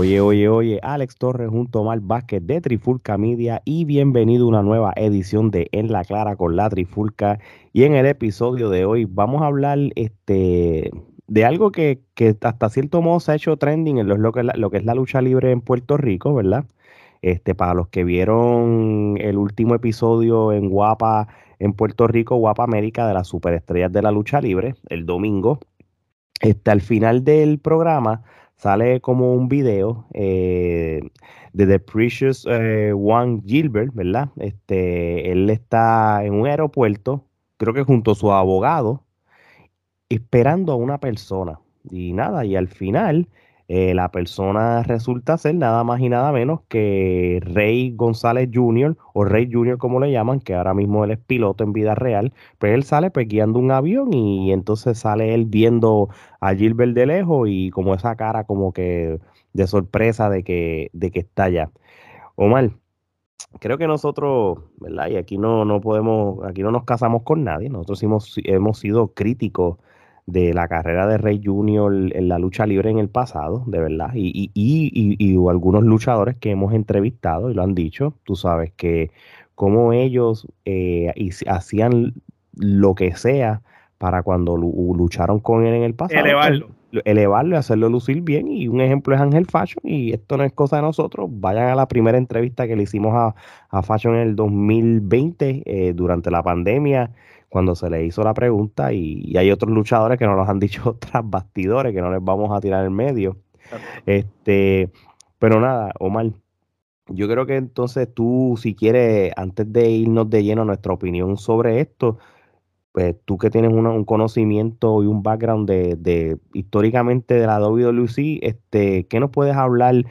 Oye, oye, oye, Alex Torres junto a Omar Vázquez de Trifulca Media y bienvenido a una nueva edición de En la Clara con la Trifulca. Y en el episodio de hoy vamos a hablar este, de algo que, hasta cierto modo se ha hecho trending en lo, que, lo que es la lucha libre en Puerto Rico, ¿verdad? Este, para los que vieron el último episodio en Guapa, en Puerto Rico, Guapa América de las superestrellas de la lucha libre, el domingo, este, al final del programa sale como un video eh, de The Precious eh, One Gilbert, ¿verdad? Este, él está en un aeropuerto, creo que junto a su abogado, esperando a una persona. Y nada, y al final eh, la persona resulta ser nada más y nada menos que Rey González Jr. o Rey Jr. como le llaman, que ahora mismo él es piloto en vida real, pues él sale pues guiando un avión y entonces sale él viendo a Gilbert de lejos y como esa cara como que de sorpresa de que, de que está allá. Omar, creo que nosotros, ¿verdad? Y aquí no, no podemos, aquí no nos casamos con nadie, nosotros hemos, hemos sido críticos de la carrera de Rey Junior en la lucha libre en el pasado, de verdad, y, y, y, y, algunos luchadores que hemos entrevistado y lo han dicho, tú sabes que como ellos eh, hacían lo que sea para cuando lucharon con él en el pasado. Elevarlo. Pues, elevarlo y hacerlo lucir bien. Y un ejemplo es Ángel Fashion. Y esto no es cosa de nosotros. Vayan a la primera entrevista que le hicimos a, a Fashion en el 2020 eh, durante la pandemia cuando se le hizo la pregunta y, hay otros luchadores que nos los han dicho tras bastidores que no les vamos a tirar en medio. Este, pero nada, Omar, yo creo que entonces tú, si quieres, antes de irnos de lleno a nuestra opinión sobre esto, pues tú que tienes un conocimiento y un background de, históricamente de la WWE, este, ¿qué nos puedes hablar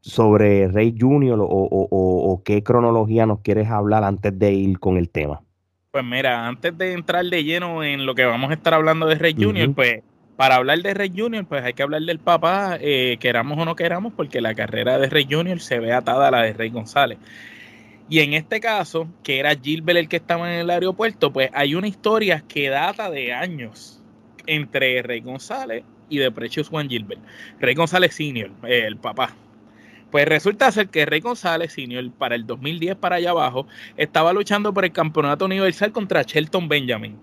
sobre Rey Junior o, o qué cronología nos quieres hablar antes de ir con el tema? Pues mira, antes de entrar de lleno en lo que vamos a estar hablando de Rey Junior, pues para hablar de Rey Junior, pues hay que hablar del papá, eh, queramos o no queramos, porque la carrera de Rey Junior se ve atada a la de Rey González. Y en este caso, que era Gilbert el que estaba en el aeropuerto, pues hay una historia que data de años entre Rey González y de Precious Juan Gilbert. Rey González Senior, el papá. Pues resulta ser que Rey González, senior, para el 2010 para allá abajo, estaba luchando por el campeonato universal contra Shelton Benjamin.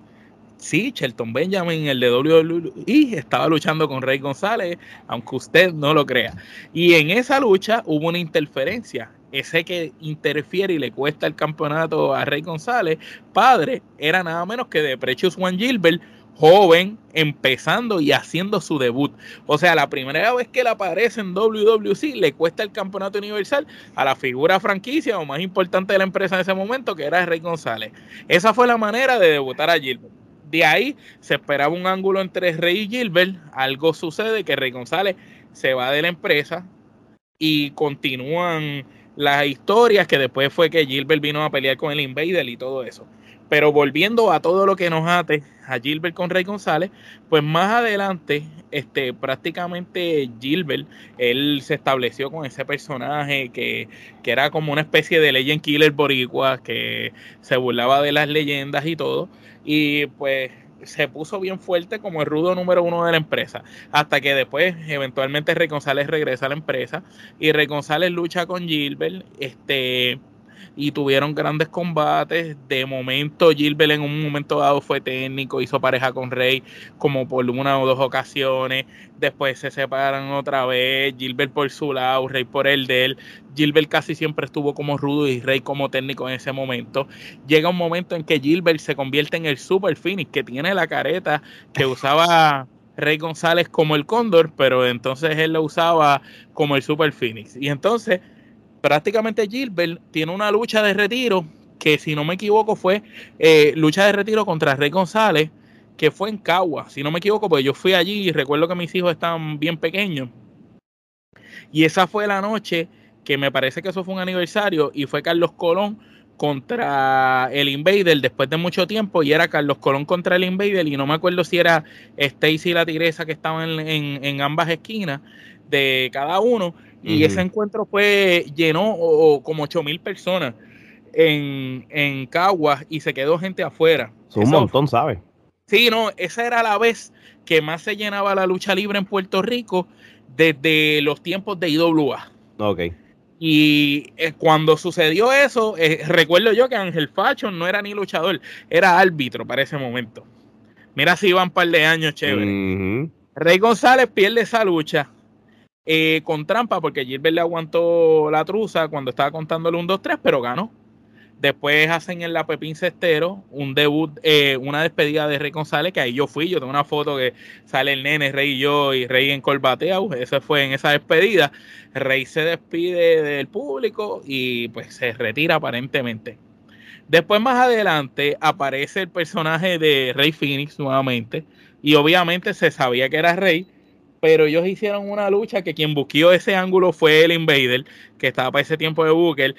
Sí, Shelton Benjamin, el de WWE, estaba luchando con Rey González, aunque usted no lo crea. Y en esa lucha hubo una interferencia. Ese que interfiere y le cuesta el campeonato a Rey González, padre, era nada menos que de Precious Juan Gilbert, joven, empezando y haciendo su debut. O sea, la primera vez que él aparece en WWC le cuesta el campeonato universal a la figura franquicia o más importante de la empresa en ese momento, que era Rey González. Esa fue la manera de debutar a Gilbert. De ahí se esperaba un ángulo entre Rey y Gilbert. Algo sucede que Rey González se va de la empresa y continúan las historias que después fue que Gilbert vino a pelear con el Invader y todo eso. Pero volviendo a todo lo que nos ate a Gilbert con Rey González, pues más adelante, este, prácticamente Gilbert, él se estableció con ese personaje que, que era como una especie de legend killer boricua, que se burlaba de las leyendas y todo. Y pues se puso bien fuerte como el rudo número uno de la empresa. Hasta que después, eventualmente, Rey González regresa a la empresa y Rey González lucha con Gilbert. Este y tuvieron grandes combates. De momento, Gilbert en un momento dado fue técnico, hizo pareja con Rey como por una o dos ocasiones. Después se separan otra vez, Gilbert por su lado, Rey por el de él. Gilbert casi siempre estuvo como rudo y Rey como técnico en ese momento. Llega un momento en que Gilbert se convierte en el Super Phoenix, que tiene la careta que usaba Rey González como el Cóndor, pero entonces él lo usaba como el Super Phoenix. Y entonces prácticamente Gilbert tiene una lucha de retiro que si no me equivoco fue eh, lucha de retiro contra Rey González, que fue en Cagua, si no me equivoco, porque yo fui allí y recuerdo que mis hijos estaban bien pequeños. Y esa fue la noche que me parece que eso fue un aniversario y fue Carlos Colón contra el Invader después de mucho tiempo y era Carlos Colón contra el Invader y no me acuerdo si era Stacy y la Tigresa que estaban en, en ambas esquinas de cada uno y ese encuentro fue, llenó como 8 mil personas en, en Caguas y se quedó gente afuera. un montón, ¿sabes? Sí, no, esa era la vez que más se llenaba la lucha libre en Puerto Rico desde los tiempos de IWA. Ok. Y eh, cuando sucedió eso, eh, recuerdo yo que Ángel Facho no era ni luchador, era árbitro para ese momento. Mira si iban un par de años chévere. Rey González pierde esa lucha eh, con trampa porque Gilbert le aguantó la truza cuando estaba contándole un 2-3, pero ganó. Después hacen en la Pepín Cestero un debut, eh, una despedida de Rey González, que ahí yo fui, yo tengo una foto que sale el nene, Rey y yo, y Rey en Colbateau, eso fue en esa despedida. Rey se despide del público y pues se retira aparentemente. Después más adelante aparece el personaje de Rey Phoenix nuevamente, y obviamente se sabía que era Rey, pero ellos hicieron una lucha que quien buscó ese ángulo fue el Invader, que estaba para ese tiempo de Booker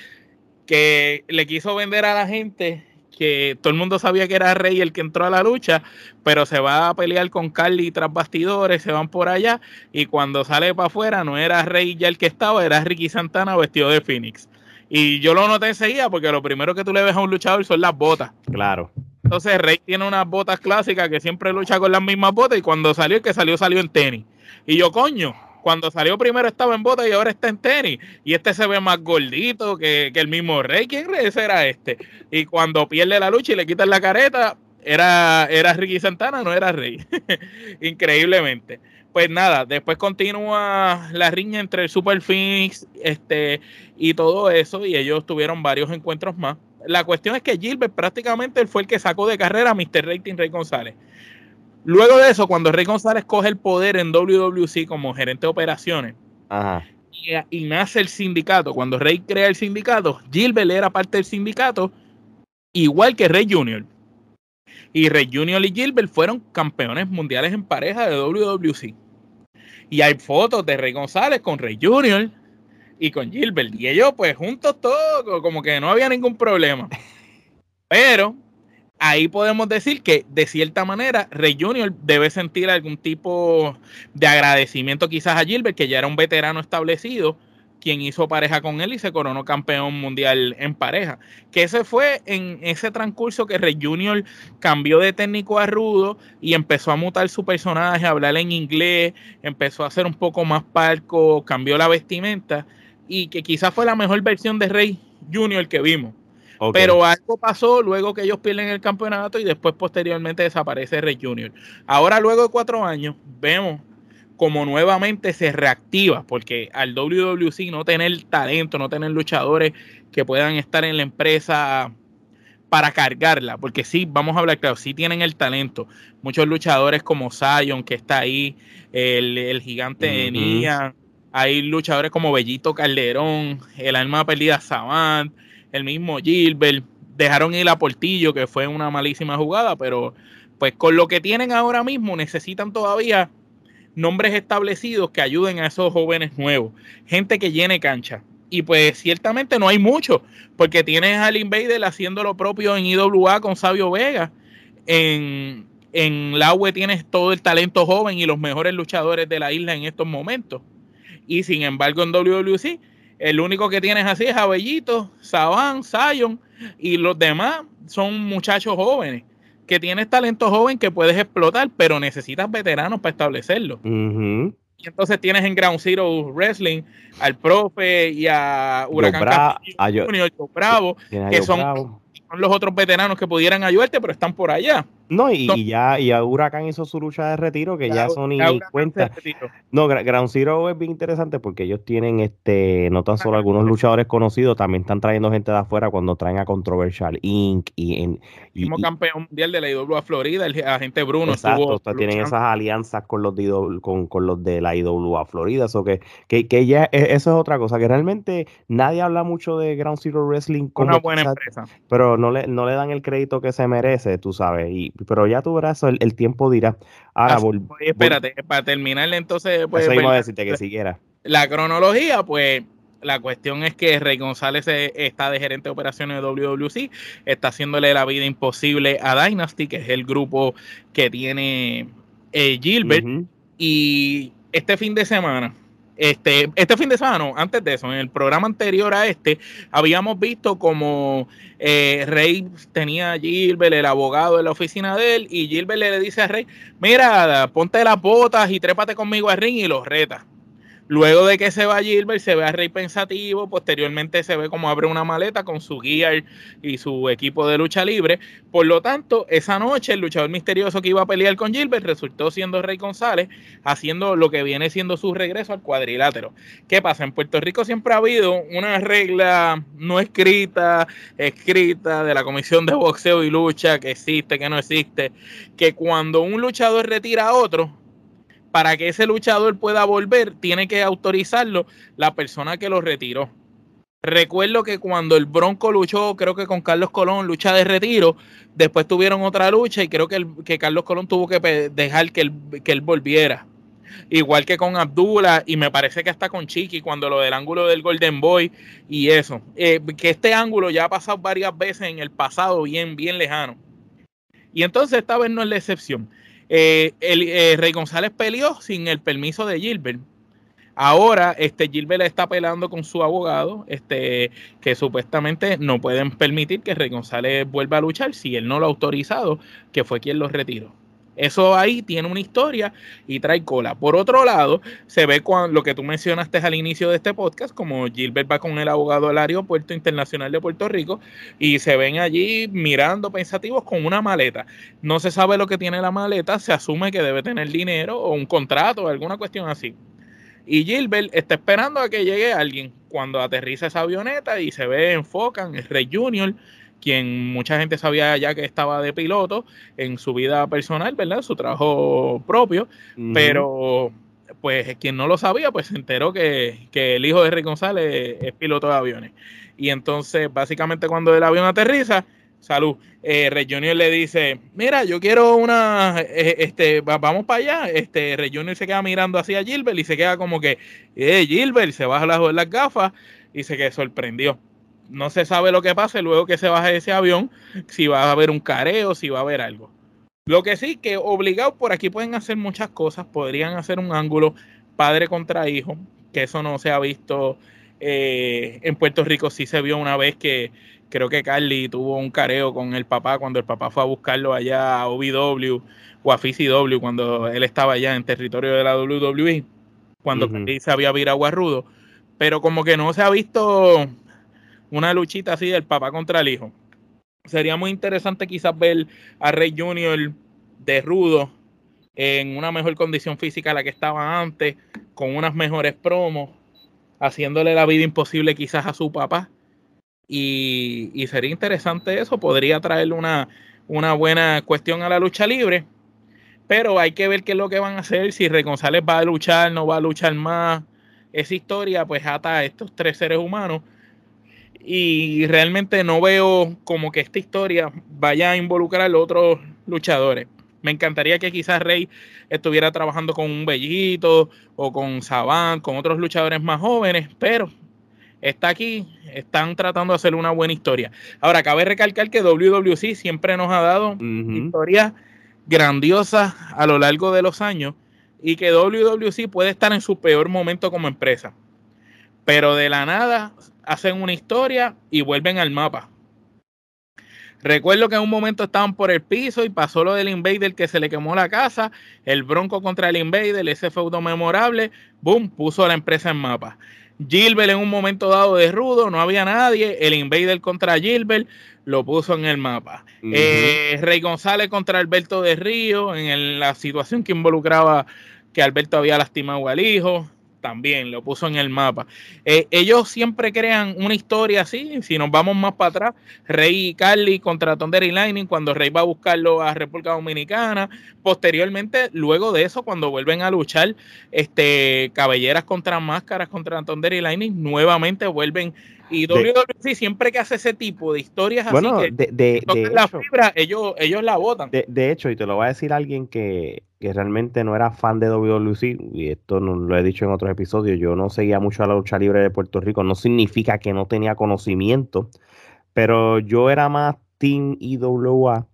que le quiso vender a la gente que todo el mundo sabía que era Rey el que entró a la lucha, pero se va a pelear con Carly tras bastidores, se van por allá y cuando sale para afuera no era Rey ya el que estaba, era Ricky Santana vestido de Phoenix. Y yo lo noté enseguida porque lo primero que tú le ves a un luchador son las botas. Claro. Entonces Rey tiene unas botas clásicas que siempre lucha con las mismas botas y cuando salió el que salió salió en tenis. Y yo, coño, cuando salió primero estaba en bota y ahora está en tenis. Y este se ve más gordito que, el mismo Rey. ¿Quién era este? Y cuando pierde la lucha y le quitan la careta, era, era Ricky Santana, no era Rey. Increíblemente. Pues nada, después continúa la riña entre el Super Phoenix este, y todo eso. Y ellos tuvieron varios encuentros más. La cuestión es que Gilbert prácticamente fue el que sacó de carrera a Mr. Rating Rey González. Luego de eso, cuando Rey González coge el poder en WWC como gerente de operaciones Y, nace el sindicato, cuando Rey crea el sindicato, Gilbert era parte del sindicato, igual que Rey Jr. Y Rey Jr. y Gilbert fueron campeones mundiales en pareja de WWC. Y hay fotos de Rey González con Rey Jr. y con Gilbert. Y ellos, pues, juntos todos, como que no había ningún problema. Pero ahí podemos decir que de cierta manera Rey Junior debe sentir algún tipo de agradecimiento quizás a Gilbert, que ya era un veterano establecido, quien hizo pareja con él y se coronó campeón mundial en pareja. Que ese fue en ese transcurso que Rey Junior cambió de técnico a rudo y empezó a mutar su personaje, a hablar en inglés, empezó a ser un poco más parco, cambió la vestimenta y que quizás fue la mejor versión de Rey Junior que vimos. Pero algo pasó luego que ellos pierden el campeonato y después posteriormente desaparece Rey Junior. Ahora, luego de cuatro años, vemos como nuevamente se reactiva, porque al WWC no tener talento, no tener luchadores que puedan estar en la empresa para cargarla, porque sí, vamos a hablar claro, sí tienen el talento. Muchos luchadores como Zion, que está ahí, el, gigante de Nian, hay luchadores como Bellito Calderón, el alma perdida Savant, el mismo Gilbert, dejaron ir a Portillo, que fue una malísima jugada, pero pues con lo que tienen ahora mismo necesitan todavía nombres establecidos que ayuden a esos jóvenes nuevos, gente que llene cancha. Y pues ciertamente no hay mucho, porque tienes al Invader haciendo lo propio en IWA con Sabio Vega. En, en la UE tienes todo el talento joven y los mejores luchadores de la isla en estos momentos. Y sin embargo en WWC el único que tienes así es Abellito, Saban, Zion y los demás son muchachos jóvenes que tienes talento joven que puedes explotar, pero necesitas veteranos para establecerlo. Y entonces tienes en Ground Zero Wrestling al profe y a Huracán Junior, Bravo, que son, son los otros veteranos que pudieran ayudarte, pero están por allá. No, y, ya y a Huracán hizo su lucha de retiro, que ya, son ni cuenta. No, Ground Zero es bien interesante porque ellos tienen este no tan solo algunos luchadores conocidos, también están trayendo gente de afuera cuando traen a Controversial Inc. y en y, campeón mundial de la IWA Florida, el agente Bruno exacto, tienen esas alianzas con los de con, los de la IWA Florida, eso que, que, ya e, eso es otra cosa, que realmente nadie habla mucho de Ground Zero Wrestling como una buena empresa. Pero no le, no le dan el crédito que se merece, tú sabes, y pero ya tú verás, el, el tiempo dirá. Ahora, espérate, para terminar entonces... Pues, Eso iba a decirte que siguiera. La cronología, pues la cuestión es que Rey González está de gerente de operaciones de WWC, está haciéndole la vida imposible a Dynasty, que es el grupo que tiene eh, Gilbert. Y este fin de semana, este, este fin de semana, antes de eso, en el programa anterior a este, habíamos visto como eh, Rey tenía a Gilbert, el abogado, en la oficina de él, y Gilbert le dice a Rey, mira, ponte las botas y trépate conmigo al ring y los reta. Luego de que se va Gilbert, se ve a Rey pensativo, posteriormente se ve como abre una maleta con su guía y su equipo de lucha libre. Por lo tanto, esa noche el luchador misterioso que iba a pelear con Gilbert resultó siendo Rey González, haciendo lo que viene siendo su regreso al cuadrilátero. ¿Qué pasa? En Puerto Rico siempre ha habido una regla no escrita, escrita de la Comisión de Boxeo y Lucha, que existe, que no existe, que cuando un luchador retira a otro, para que ese luchador pueda volver, tiene que autorizarlo la persona que lo retiró. Recuerdo que cuando el Bronco luchó, creo que con Carlos Colón, lucha de retiro, después tuvieron otra lucha y creo que, que Carlos Colón tuvo que dejar que él, que él volviera. Igual que con Abdullah y me parece que hasta con Chiqui cuando lo del ángulo del Golden Boy y eso. Eh, que este ángulo ya ha pasado varias veces en el pasado bien, bien lejano. Y entonces esta vez no es la excepción. Eh, el eh, Rey González peleó sin el permiso de Gilbert. Ahora, este Gilbert está peleando con su abogado, este, que supuestamente no pueden permitir que Rey González vuelva a luchar si él no lo ha autorizado, que fue quien lo retiró. Eso ahí tiene una historia y trae cola. Por otro lado, se ve cuando, lo que tú mencionaste al inicio de este podcast, como Gilbert va con el abogado al aeropuerto internacional de Puerto Rico y se ven allí mirando pensativos con una maleta. No se sabe lo que tiene la maleta, se asume que debe tener dinero o un contrato o alguna cuestión así. Y Gilbert está esperando a que llegue alguien. Cuando aterriza esa avioneta y se ve, enfocan, el Rey Junior quien mucha gente sabía ya que estaba de piloto en su vida personal, ¿verdad? Su trabajo propio, pero pues quien no lo sabía, pues se enteró que, el hijo de Rick González es piloto de aviones. Y entonces, básicamente cuando el avión aterriza, salud, eh, Rey Junior le dice, mira, yo quiero una, eh, este, vamos para allá. Este, Rey Junior se queda mirando así a Gilbert y se queda como que, eh, Gilbert, se baja las, las gafas y se queda sorprendió no se sabe lo que pase luego que se baje ese avión, si va a haber un careo, si va a haber algo. Lo que sí, que obligado por aquí pueden hacer muchas cosas, podrían hacer un ángulo padre contra hijo, que eso no se ha visto eh, en Puerto Rico, sí se vio una vez que creo que Carly tuvo un careo con el papá cuando el papá fue a buscarlo allá a OVW o a FCW cuando él estaba allá en territorio de la WWE, cuando se había virado a Rudo, pero como que no se ha visto una luchita así del papá contra el hijo. Sería muy interesante quizás ver a Rey Junior de rudo en una mejor condición física a la que estaba antes, con unas mejores promos, haciéndole la vida imposible quizás a su papá. Y, sería interesante eso, podría traerle una, una buena cuestión a la lucha libre. Pero hay que ver qué es lo que van a hacer, si Rey González va a luchar, no va a luchar más. Esa historia pues ata a estos tres seres humanos y realmente no veo como que esta historia vaya a involucrar a los otros luchadores. Me encantaría que quizás Rey estuviera trabajando con un Bellito o con Saban, con otros luchadores más jóvenes, pero está aquí, están tratando de hacer una buena historia. Ahora, cabe recalcar que WWC siempre nos ha dado historias grandiosas a lo largo de los años y que WWC puede estar en su peor momento como empresa. Pero de la nada hacen una historia y vuelven al mapa. Recuerdo que en un momento estaban por el piso y pasó lo del Invader que se le quemó la casa, el Bronco contra el Invader, ese feudo memorable, boom, puso la empresa en mapa. Gilbert en un momento dado de rudo, no había nadie, el Invader contra Gilbert lo puso en el mapa. Eh, Rey González contra Alberto de Río, en la situación que involucraba que Alberto había lastimado al hijo también lo puso en el mapa. Eh, ellos siempre crean una historia así. Si nos vamos más para atrás, Rey y Carly contra Thunder y Lightning, cuando Rey va a buscarlo a República Dominicana. Posteriormente, luego de eso, cuando vuelven a luchar, este cabelleras contra máscaras contra Thunder y Lightning, nuevamente vuelven. Y WWE siempre que hace ese tipo de historias así que de, la fibra, ellos, ellos la votan. De, hecho, y te lo va a decir alguien que, que realmente no era fan de WWC, y esto no, lo he dicho en otros episodios, yo no seguía mucho a la lucha libre de Puerto Rico, no significa que no tenía conocimiento, pero yo era más Team IWA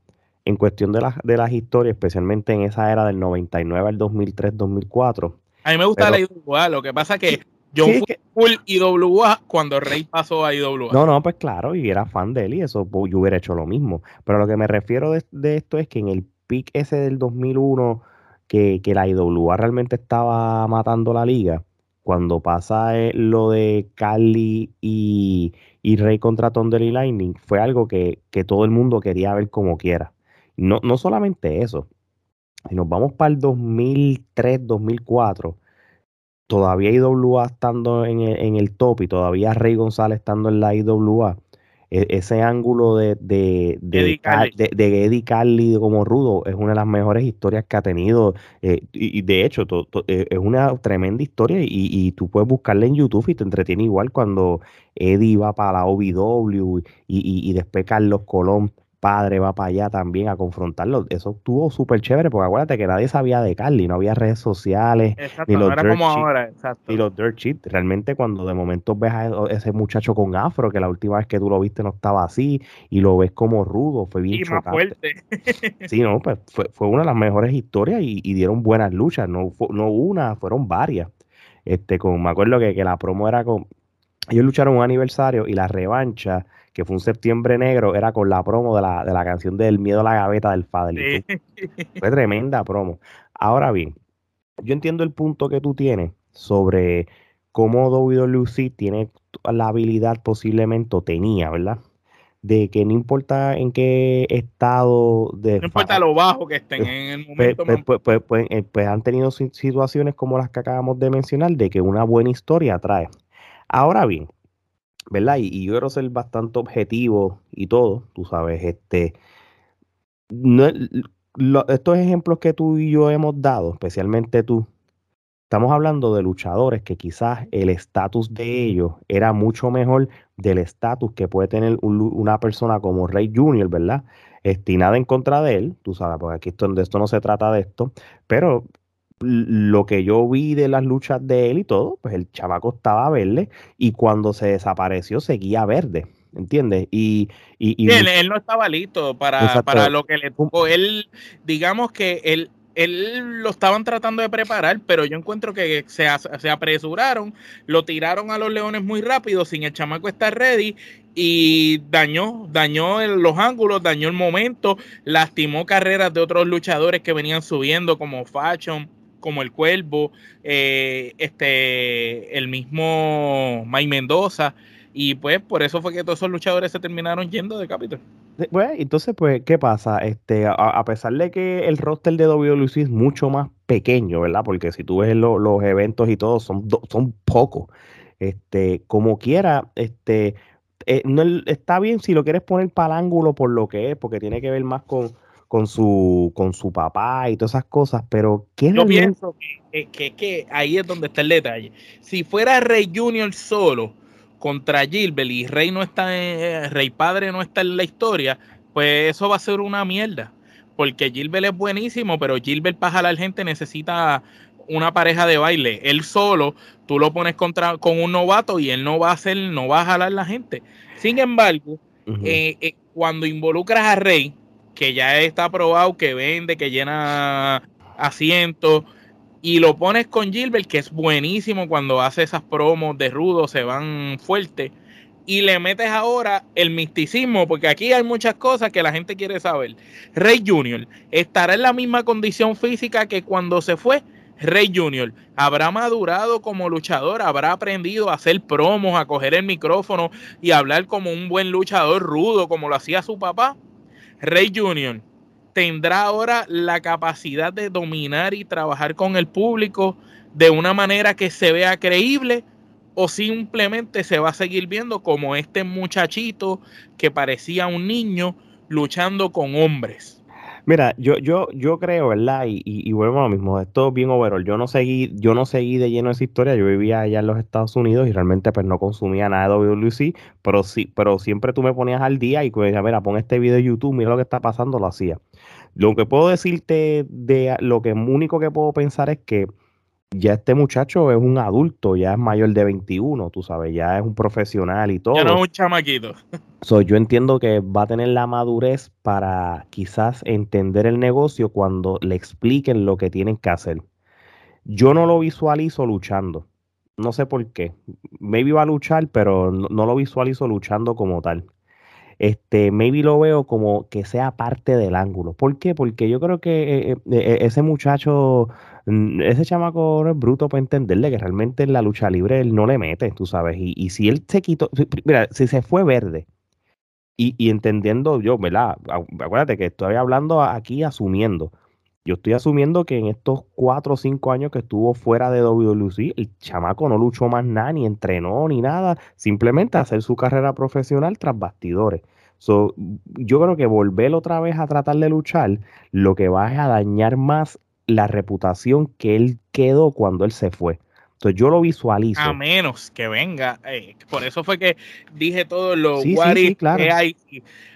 en cuestión de, las de las historias, especialmente en esa era del 99 al 2003, 2004. A mí me gusta la IWA, lo que pasa que yo fui full IWA cuando Rey pasó a IWA. No, no, pues claro, y era fan de él y eso pues, yo hubiera hecho lo mismo. Pero lo que me refiero de, de esto es que en el pick ese del 2001 que, la IWA realmente estaba matando la liga, cuando pasa eh, lo de Carly y, y Rey contra Thunder y Lightning, fue algo que, que, todo el mundo quería ver como quiera. No, no solamente eso, si nos vamos para el 2003, 2004, todavía IWA estando en el, en el top y todavía Rey González estando en la IWA, e, ese ángulo de, de, de, Eddie Carly. como rudo es una de las mejores historias que ha tenido. Eh, y, de hecho, eh, es una tremenda historia y, y, tú puedes buscarla en YouTube y te entretiene igual cuando Eddie va para la OVW y, y después Carlos Colón padre va para allá también a confrontarlo. Eso estuvo súper chévere, porque acuérdate que nadie sabía de Carly, no había redes sociales, ni los, dirt como ahora, ni los dirt sheets. Realmente cuando de momento ves a ese muchacho con afro, que la última vez que tú lo viste no estaba así, y lo ves como rudo, fue bien y más fuerte. sí, no, pues fue, una de las mejores historias y, dieron buenas luchas, no, no una, fueron varias. Este, con, me acuerdo que, que la promo era con... Ellos lucharon un aniversario y la revancha que fue un septiembre negro, era con la promo de la, de la canción del miedo a la gaveta del Fader. Fue tremenda promo. Ahora bien, yo entiendo el punto que tú tienes sobre cómo WWE tiene la habilidad posiblemente, o tenía, ¿verdad? De que no importa en qué estado de... No importa lo bajo que estén en el pues, momento. Pues, pues, pues, eh, pues han tenido situaciones como las que acabamos de mencionar, de que una buena historia trae. Ahora bien, ¿verdad? Y, yo quiero ser bastante objetivo y todo, tú sabes, este, no, estos ejemplos que tú y yo hemos dado, especialmente tú, estamos hablando de luchadores que quizás el estatus de ellos era mucho mejor del estatus que puede tener una persona como Rey Junior, ¿verdad? Este, nada en contra de él, tú sabes, porque aquí esto, de esto no se trata de esto, pero lo que yo vi de las luchas de él y todo, pues el chavaco estaba verde y cuando se desapareció seguía verde, ¿entiendes? Y, y, él, no estaba listo para, para lo que le tuvo. Él, digamos que él, él lo estaban tratando de preparar, pero yo encuentro que se, se, apresuraron, lo tiraron a los leones muy rápido sin el chamaco estar ready y dañó, dañó los ángulos, dañó el momento, lastimó carreras de otros luchadores que venían subiendo como Fashion como el Cuervo, eh, este, el mismo Mike Mendoza, y pues por eso fue que todos esos luchadores se terminaron yendo de Capitol. Bueno, entonces, pues, ¿qué pasa? Este, a, pesar de que el roster de WWE es mucho más pequeño, ¿verdad? Porque si tú ves los eventos y todo, son, son pocos. Este, como quiera, este, eh, no, está bien si lo quieres poner para el ángulo por lo que es, porque tiene que ver más con, con su, con su papá y todas esas cosas, pero ¿qué Yo pienso que, que, ahí es donde está el detalle. Si fuera Rey Junior solo contra Gilbert y Rey no está en, Rey Padre no está en la historia, pues eso va a ser una mierda. Porque Gilbert es buenísimo, pero Gilbert para jalar gente necesita una pareja de baile. Él solo, tú lo pones contra, con un novato y él no va a hacer, no va a jalar la gente. Sin embargo, eh, eh, cuando involucras a Rey, que ya está probado, que vende, que llena asientos, y lo pones con Gilbert, que es buenísimo cuando hace esas promos de rudo, se van fuertes, y le metes ahora el misticismo, porque aquí hay muchas cosas que la gente quiere saber. Rey Junior estará en la misma condición física que cuando se fue. Rey Junior habrá madurado como luchador, habrá aprendido a hacer promos, a coger el micrófono y hablar como un buen luchador rudo, como lo hacía su papá. Rey Junior tendrá ahora la capacidad de dominar y trabajar con el público de una manera que se vea creíble o simplemente se va a seguir viendo como este muchachito que parecía un niño luchando con hombres. Mira, yo, yo, yo creo, ¿verdad? Y, y, vuelvo a lo mismo, esto es bien overall. Yo no seguí, yo no seguí de lleno esa historia, yo vivía allá en los Estados Unidos y realmente pues no consumía nada de WC, pero sí, pero siempre tú me ponías al día y pues, mira, pon este video de YouTube, mira lo que está pasando, lo hacía. Lo que puedo decirte de lo que único que puedo pensar es que ya este muchacho es un adulto, ya es mayor de 21, tú sabes, ya es un profesional y todo. Ya no es un chamaquito. yo entiendo que va a tener la madurez para quizás entender el negocio cuando le expliquen lo que tienen que hacer. Yo no lo visualizo luchando. No sé por qué. Maybe va a luchar, pero no, lo visualizo luchando como tal. Este, maybe lo veo como que sea parte del ángulo. ¿Por qué? Porque yo creo que eh, eh, ese muchacho, mm, ese chamaco no es bruto para entenderle que realmente en la lucha libre él no le mete, tú sabes. Y, y si él se quitó, mira, si se fue verde, y, y, entendiendo yo, ¿verdad? Acuérdate que estoy hablando aquí asumiendo. Yo estoy asumiendo que en estos cuatro o cinco años que estuvo fuera de WWC, el chamaco no luchó más nada, ni entrenó, ni nada, simplemente hacer su carrera profesional tras bastidores. So, yo creo que volver otra vez a tratar de luchar, lo que va a dañar más la reputación que él quedó cuando él se fue. Entonces yo lo visualizo. A menos que venga, eh, por eso fue que dije todo lo sí, que hay.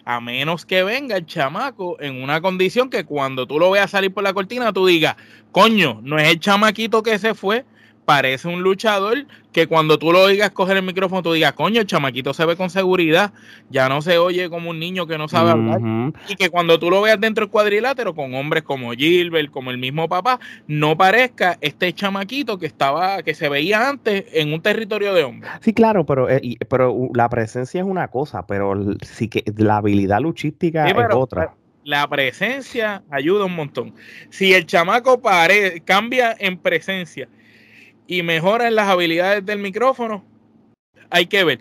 A menos que venga el chamaco en una condición que cuando tú lo veas salir por la cortina, tú digas, coño, no es el chamaquito que se fue, parece un luchador que cuando tú lo oigas coger el micrófono, tú digas, coño, el chamaquito se ve con seguridad, ya no se oye como un niño que no sabe hablar. Y que cuando tú lo veas dentro del cuadrilátero con hombres como Gilbert, como el mismo papá, no parezca este chamaquito que estaba, que se veía antes en un territorio de hombres. Sí, claro, pero, eh, pero la presencia es una cosa, pero sí que la habilidad luchística es otra la presencia ayuda un montón. Si el chamaco pare, cambia en presencia y mejoran las habilidades del micrófono, hay que ver.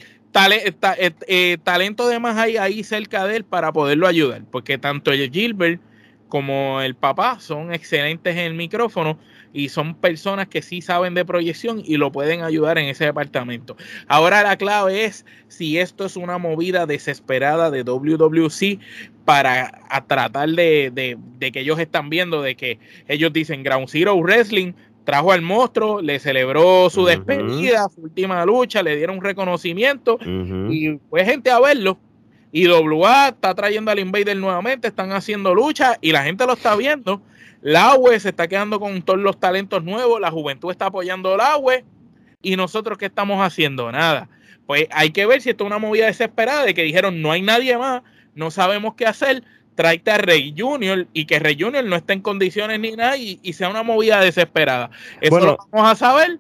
Eh, eh, talento de más ahí cerca de él para poderlo ayudar, porque tanto el Gilbert como el papá son excelentes en el micrófono y son personas que sí saben de proyección y lo pueden ayudar en ese departamento. Ahora la clave es si esto es una movida desesperada de WWC para tratar de, de, que ellos están viendo de que ellos dicen Ground Zero Wrestling trajo al monstruo, le celebró su despedida, su última lucha, le dieron un reconocimiento y fue gente a verlo. Y WA está trayendo al Invader nuevamente, están haciendo lucha y la gente lo está viendo. La UE se está quedando con todos los talentos nuevos, la juventud está apoyando la UE y nosotros qué estamos haciendo nada. Pues hay que ver si esto es una movida desesperada de que dijeron no hay nadie más, no sabemos qué hacer, tráete a Rey Junior y que Rey Junior no esté en condiciones ni nada y, sea una movida desesperada. Eso lo vamos a saber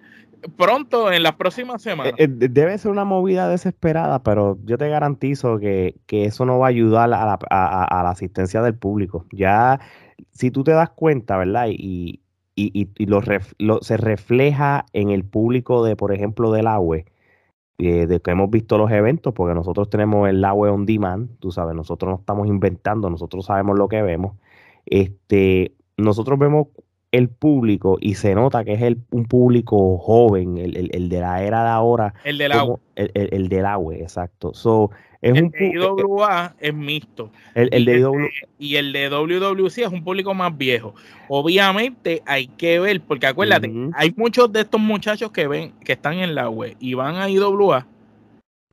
pronto en las próximas semanas. Eh, eh, debe ser una movida desesperada, pero yo te garantizo que, eso no va a ayudar a la, a, la, asistencia del público. Ya, si tú te das cuenta, ¿verdad? Y, y, y lo, se refleja en el público de, por ejemplo, del agua eh, de que hemos visto los eventos, porque nosotros tenemos el agua on demand, tú sabes, nosotros no estamos inventando, nosotros sabemos lo que vemos. Este, nosotros vemos el público y se nota que es el, un público joven, el, el, de la era de ahora. El del agua. El, el, del agua, exacto. So, es el un de IWA es mixto. El, el de IWA. Y el de WWC es un público más viejo. Obviamente hay que ver, porque acuérdate, hay muchos de estos muchachos que ven, que están en la web y van a IWA,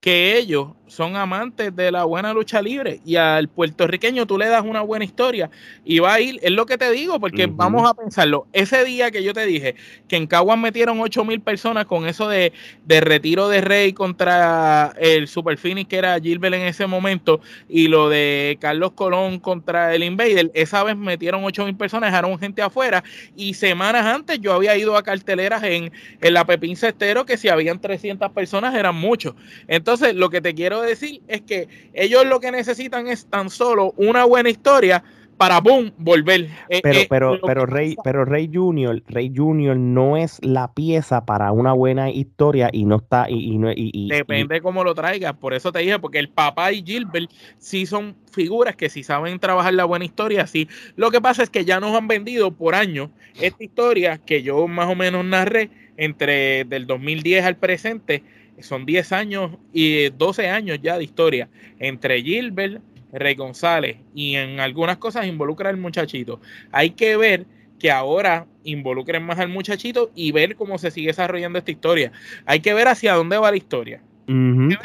que ellos son amantes de la buena lucha libre y al puertorriqueño tú le das una buena historia y va a ir, es lo que te digo, porque vamos a pensarlo, ese día que yo te dije que en Caguas metieron 8 mil personas con eso de, de, retiro de Rey contra el Super Phoenix que era Gilbert en ese momento y lo de Carlos Colón contra el Invader, esa vez metieron 8 mil personas, dejaron gente afuera y semanas antes yo había ido a carteleras en, en la Pepín Cestero que si habían 300 personas eran muchos. Entonces lo que te quiero decir es que ellos lo que necesitan es tan solo una buena historia para boom volver. Eh, pero, eh, pero, pero Rey, pero Rey Junior, Rey Junior no es la pieza para una buena historia y no está y, no y, depende cómo lo traigas. Por eso te dije, porque el papá y Gilbert sí son figuras que si saben trabajar la buena historia, sí. Lo que pasa es que ya nos han vendido por años esta historia que yo más o menos narré entre del 2010 al presente son 10 años y 12 años ya de historia entre Gilbert, Rey González y en algunas cosas involucra al muchachito. Hay que ver que ahora involucren más al muchachito y ver cómo se sigue desarrollando esta historia. Hay que ver hacia dónde va la historia.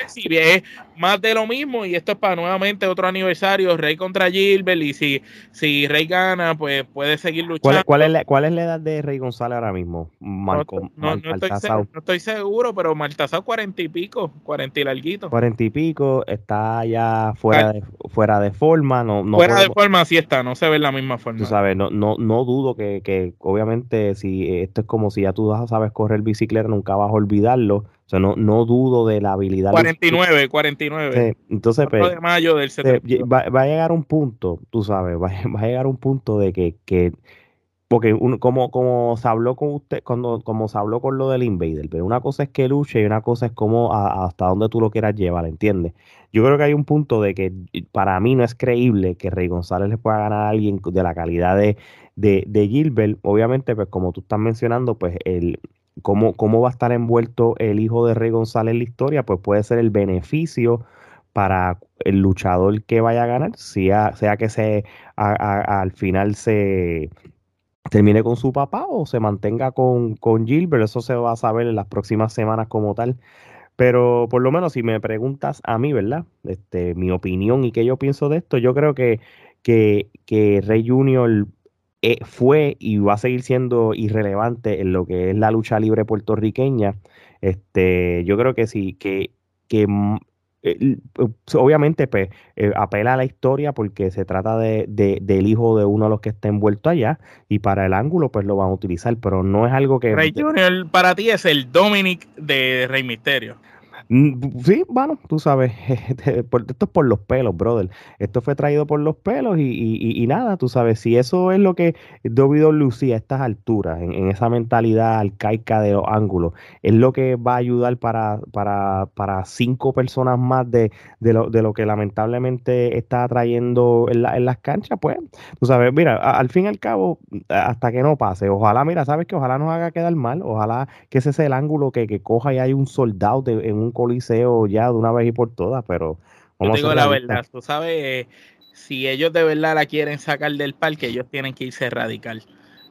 Si es más de lo mismo y esto es para nuevamente otro aniversario, Rey contra Gilbert y si, si Rey gana, pues puede seguir luchando. ¿Cuál, es, la, ¿Cuál es la edad de Rey González ahora mismo? Marco, no, estoy, seguro, pero Maltasao cuarenta y pico, cuarenta y larguito. Cuarenta y pico, está ya fuera, de, fuera de forma. No, fuera de forma sí está, no se ve en la misma forma. Tú sabes, no, no, no dudo que, que obviamente si esto es como si ya tú sabes correr bicicleta, nunca vas a olvidarlo o sea, no, no dudo de la habilidad. 49, 49 79. entonces, pues, de mayo del 79. Va, a llegar un punto, tú sabes, va, va a llegar un punto de que, que porque como, como se habló con usted, cuando, como se habló con lo del Invader, pero una cosa es que luche y una cosa es como hasta dónde tú lo quieras llevar, ¿entiendes? Yo creo que hay un punto de que para mí no es creíble que Rey González le pueda ganar a alguien de la calidad de, de, Gilbert. Obviamente, pues como tú estás mencionando, pues el cómo, cómo va a estar envuelto el hijo de Rey González en la historia, pues puede ser el beneficio para el luchador que vaya a ganar, sea, sea que se al final se termine con su papá o se mantenga con, con Gilbert. Eso se va a saber en las próximas semanas como tal. Pero por lo menos si me preguntas a mí, ¿verdad? Este, mi opinión y qué yo pienso de esto, yo creo que, que, que Rey Junior eh, fue y va a seguir siendo irrelevante en lo que es la lucha libre puertorriqueña. Este, yo creo que sí, que, que eh, obviamente pues, eh, apela a la historia porque se trata de, del hijo de uno de los que está envuelto allá y para el ángulo pues lo van a utilizar, pero no es algo que... Rey Junior para ti es el Dominic de Rey Misterio. Mm, sí, bueno, tú sabes, esto es por los pelos, brother. Esto fue traído por los pelos y, nada, tú sabes, si eso es lo que WWE a estas alturas, en, esa mentalidad arcaica de los ángulos, es lo que va a ayudar para, para, para cinco personas más de, de, lo, de lo que lamentablemente está trayendo en, en las canchas, pues, tú sabes, mira, al fin y al cabo, hasta que no pase, ojalá, mira, sabes que ojalá nos haga quedar mal, ojalá que ese sea el ángulo que, que coja y hay un soldado en un coliseo ya de una vez y por todas, pero... Yo digo la verdad, tú sabes, si ellos de verdad la quieren sacar del parque, ellos tienen que irse radical.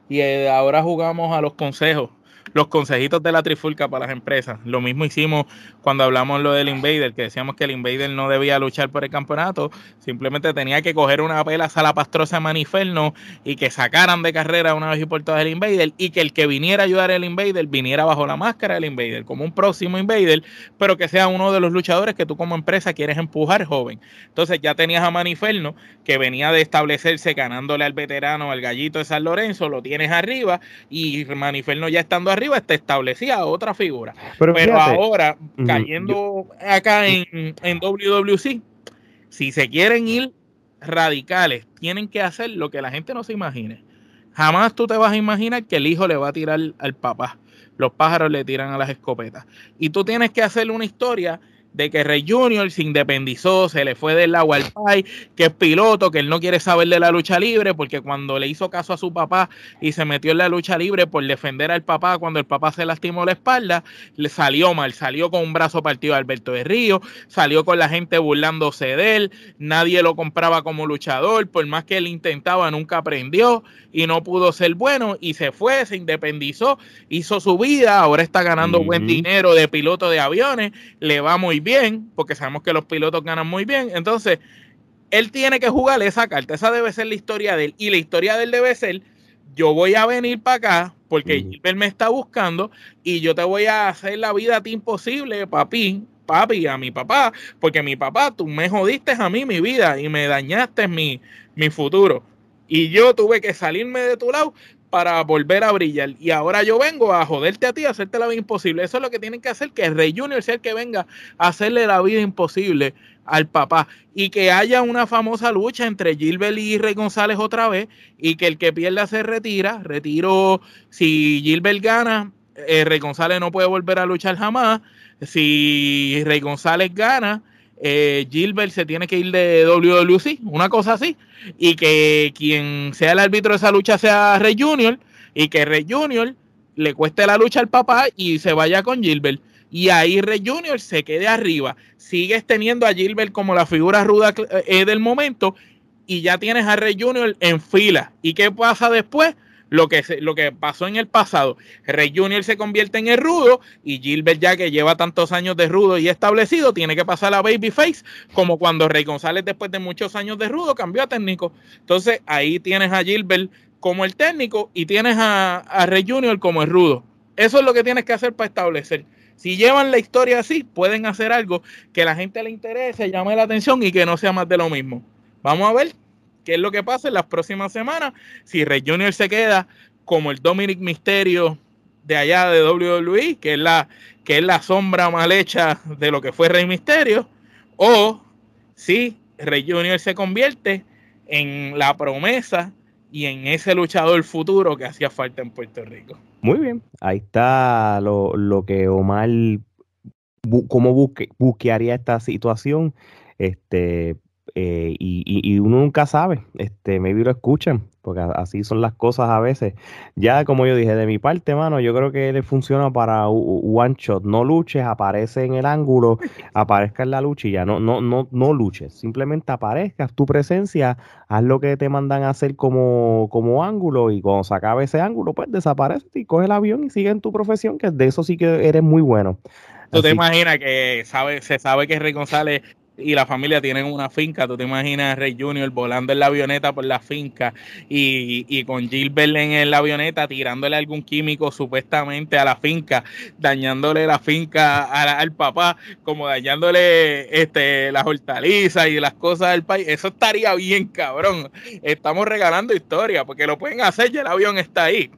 Y eh, ahora jugamos a los consejos los consejitos de la trifulca para las empresas. Lo mismo hicimos cuando hablamos lo del Invader, que decíamos que el Invader no debía luchar por el campeonato, simplemente tenía que coger una pela salapastrosa maniferno y que sacaran de carrera una vez y por todas el Invader y que el que viniera a ayudar al Invader viniera bajo la máscara del Invader, como un próximo Invader, pero que sea uno de los luchadores que tú como empresa quieres empujar joven. Entonces ya tenías a Maniferno, que venía de establecerse ganándole al veterano, al gallito de San Lorenzo, lo tienes arriba y Maniferno ya estando arriba está establecida otra figura. Pero, ahora, cayendo acá en, en WWC, si se quieren ir radicales, tienen que hacer lo que la gente no se imagine. Jamás tú te vas a imaginar que el hijo le va a tirar al papá. Los pájaros le tiran a las escopetas. Y tú tienes que hacer una historia de que Rey Junior se independizó, se le fue del agua al pai, que es piloto, que él no quiere saber de la lucha libre, porque cuando le hizo caso a su papá y se metió en la lucha libre por defender al papá cuando el papá se lastimó la espalda, le salió mal, salió con un brazo partido de Alberto de Río, salió con la gente burlándose de él, nadie lo compraba como luchador, por más que él intentaba, nunca aprendió y no pudo ser bueno y se fue, se independizó, hizo su vida, ahora está ganando buen dinero de piloto de aviones, le va muy bien, porque sabemos que los pilotos ganan muy bien. Entonces, él tiene que jugar esa carta. Esa debe ser la historia de él. Y la historia de él debe ser, yo voy a venir para acá porque Gilbert me está buscando y yo te voy a hacer la vida a ti imposible, papi, papi, a mi papá, porque mi papá, tú me jodiste a mí mi vida y me dañaste mi, mi futuro. Y yo tuve que salirme de tu lado para volver a brillar. Y ahora yo vengo a joderte a ti, a hacerte la vida imposible. Eso es lo que tienen que hacer, que Rey Junior sea el que venga a hacerle la vida imposible al papá. Y que haya una famosa lucha entre Gilbert y Rey González otra vez. Y que el que pierda se retira. Retiro, si Gilbert gana, eh, Rey González no puede volver a luchar jamás. Si Rey González gana, eh, Gilbert se tiene que ir de WWC, una cosa así, y que quien sea el árbitro de esa lucha sea Rey Junior, y que Rey Junior le cueste la lucha al papá y se vaya con Gilbert. Y ahí Rey Junior se quede arriba. Sigues teniendo a Gilbert como la figura ruda eh, del momento y ya tienes a Rey Junior en fila. ¿Y qué pasa después? Lo que, lo que pasó en el pasado. Rey Junior se convierte en el rudo y Gilbert ya que lleva tantos años de rudo y establecido tiene que pasar a babyface como cuando Rey González después de muchos años de rudo cambió a técnico. Entonces ahí tienes a Gilbert como el técnico y tienes a, a Rey Junior como el rudo. Eso es lo que tienes que hacer para establecer. Si llevan la historia así, pueden hacer algo que la gente le interese, llame la atención y que no sea más de lo mismo. Vamos a ver qué es lo que pasa en las próximas semanas. Si Rey Junior se queda como el Dominic Misterio de allá de WWE, que es la, que es la sombra mal hecha de lo que fue Rey Misterio, o si Rey Junior se convierte en la promesa y en ese luchador futuro que hacía falta en Puerto Rico. Muy bien, ahí está lo, lo que Omar, cómo busque, busquearía esta situación. Este, eh, y, uno nunca sabe, este, maybe lo escuchan, porque así son las cosas a veces. Ya como yo dije, de mi parte, mano, yo creo que le funciona para one shot, no luches, aparece en el ángulo, aparezca en la lucha y ya, no, no, no, no luches, simplemente aparezcas, tu presencia, haz lo que te mandan a hacer como, como ángulo y cuando se acabe ese ángulo, pues desaparece y coge el avión y sigue en tu profesión, que de eso sí que eres muy bueno. ¿Tú te imaginas que sabe, se sabe que Rey González y la familia tienen una finca. Tú te imaginas a Rey Junior volando en la avioneta por la finca y, y con Gilbert en la avioneta tirándole algún químico supuestamente a la finca, dañándole la finca al papá, como dañándole este, las hortalizas y las cosas del país. Eso estaría bien, cabrón. Estamos regalando historia porque lo pueden hacer y el avión está ahí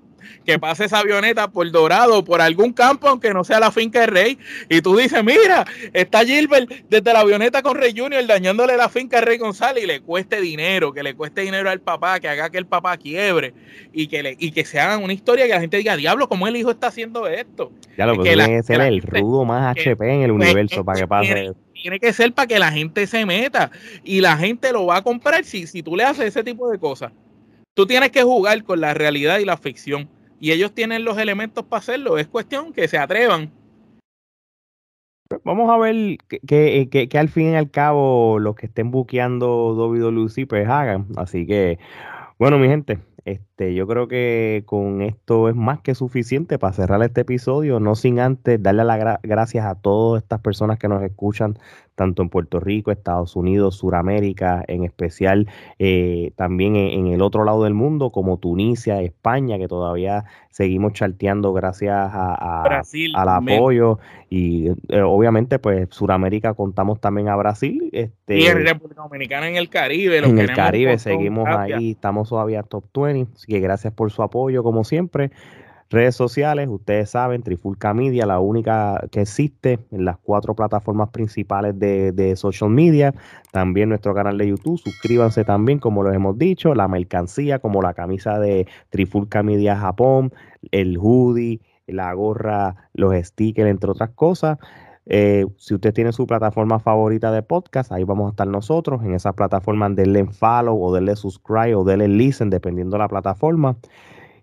que pase esa avioneta por Dorado, por algún campo, aunque no sea la finca de Rey, y tú dices, mira, está Gilbert desde la avioneta con Rey Junior dañándole la finca a Rey González y le cueste dinero, que le cueste dinero al papá, que haga que el papá quiebre y que, le, y que se hagan una historia que la gente diga, diablo, ¿cómo el hijo está haciendo esto? Ya lo que tiene que ser el rudo más HP en el pues, universo para que pase tiene que ser para que la gente se meta y la gente lo va a comprar si, si tú le haces ese tipo de cosas. Tú tienes que jugar con la realidad y la ficción. Y ellos tienen los elementos para hacerlo. Es cuestión que se atrevan. Vamos a ver que, que, al fin y al cabo los que estén buqueando WWE pues hagan. Así que, bueno, mi gente, yo creo que con esto es más que suficiente para cerrar este episodio, no sin antes darle las gracias a todas estas personas que nos escuchan tanto en Puerto Rico, Estados Unidos, Suramérica, en especial eh, también en, el otro lado del mundo, como Tunisia, España, que todavía seguimos charteando gracias a, al apoyo. Y eh, obviamente, pues Suramérica contamos también a Brasil. Este, y en República Dominicana, en el Caribe. en el Caribe seguimos ahí, estamos todavía top 20. Que gracias por su apoyo, como siempre. Redes sociales, ustedes saben, Trifulca Media, la única que existe en las cuatro plataformas principales de, social media. También nuestro canal de YouTube. Suscríbanse también, como lo hemos dicho. La mercancía, como la camisa de Trifulca Media Japón, el hoodie, la gorra, los stickers, entre otras cosas. Eh, si usted tiene su plataforma favorita de podcast, ahí vamos a estar nosotros. En esa plataforma, denle follow o denle subscribe o denle listen, dependiendo de la plataforma.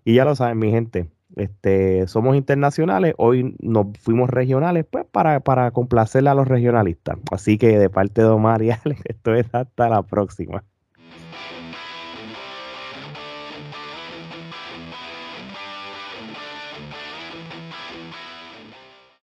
Y ya lo saben, mi gente este, somos internacionales, hoy nos fuimos regionales, pues para, para complacerle a los regionalistas. Así que de parte de Omar y Alex, esto es hasta la próxima.